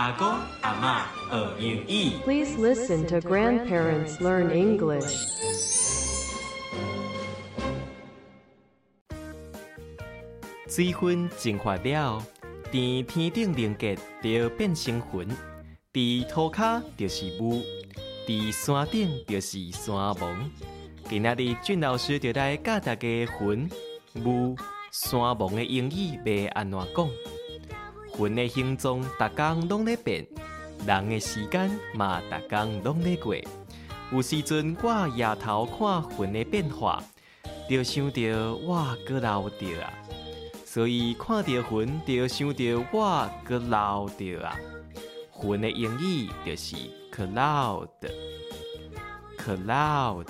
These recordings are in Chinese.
阿公阿妈学英语。Please listen to grandparents learn English. 水分蒸发了，伫天顶凝结就变成云；伫土骹就是雾，伫山顶就是山盟。今仔日俊老师就来教大家云、雾、山盟的英语要安怎讲。云的形状逐工拢咧变，人的时间嘛逐工拢咧过。有时阵我夜头看云的变化，就想着我搁老着啊。所以看到云，就想到我搁老着啊。云的英语就是 cloud，cloud。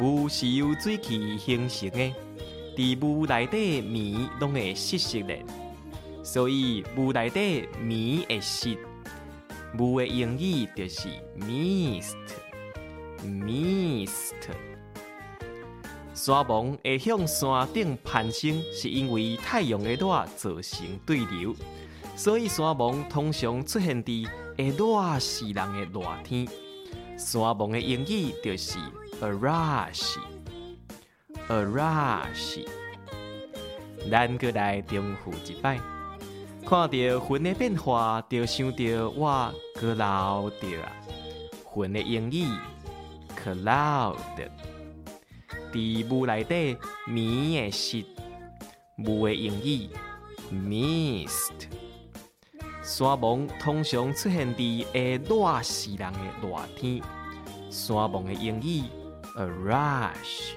雾是由水汽形成的，伫雾内底棉拢会湿湿的，所以雾内底棉会湿。雾的英语就是 mist，mist。山盟会向山顶攀升，是因为太阳的热造成对流，所以山盟通常出现伫会热死人的热天。山盟的英语就是 a rush，a rush。咱搁来重复一摆，看到云的变化，就想到我搁老着啊。云的英语 cloud。伫雾内底棉的是，雾的英语 mist。山盟通常出现伫会热死人的热天，山盟的英语 a rush。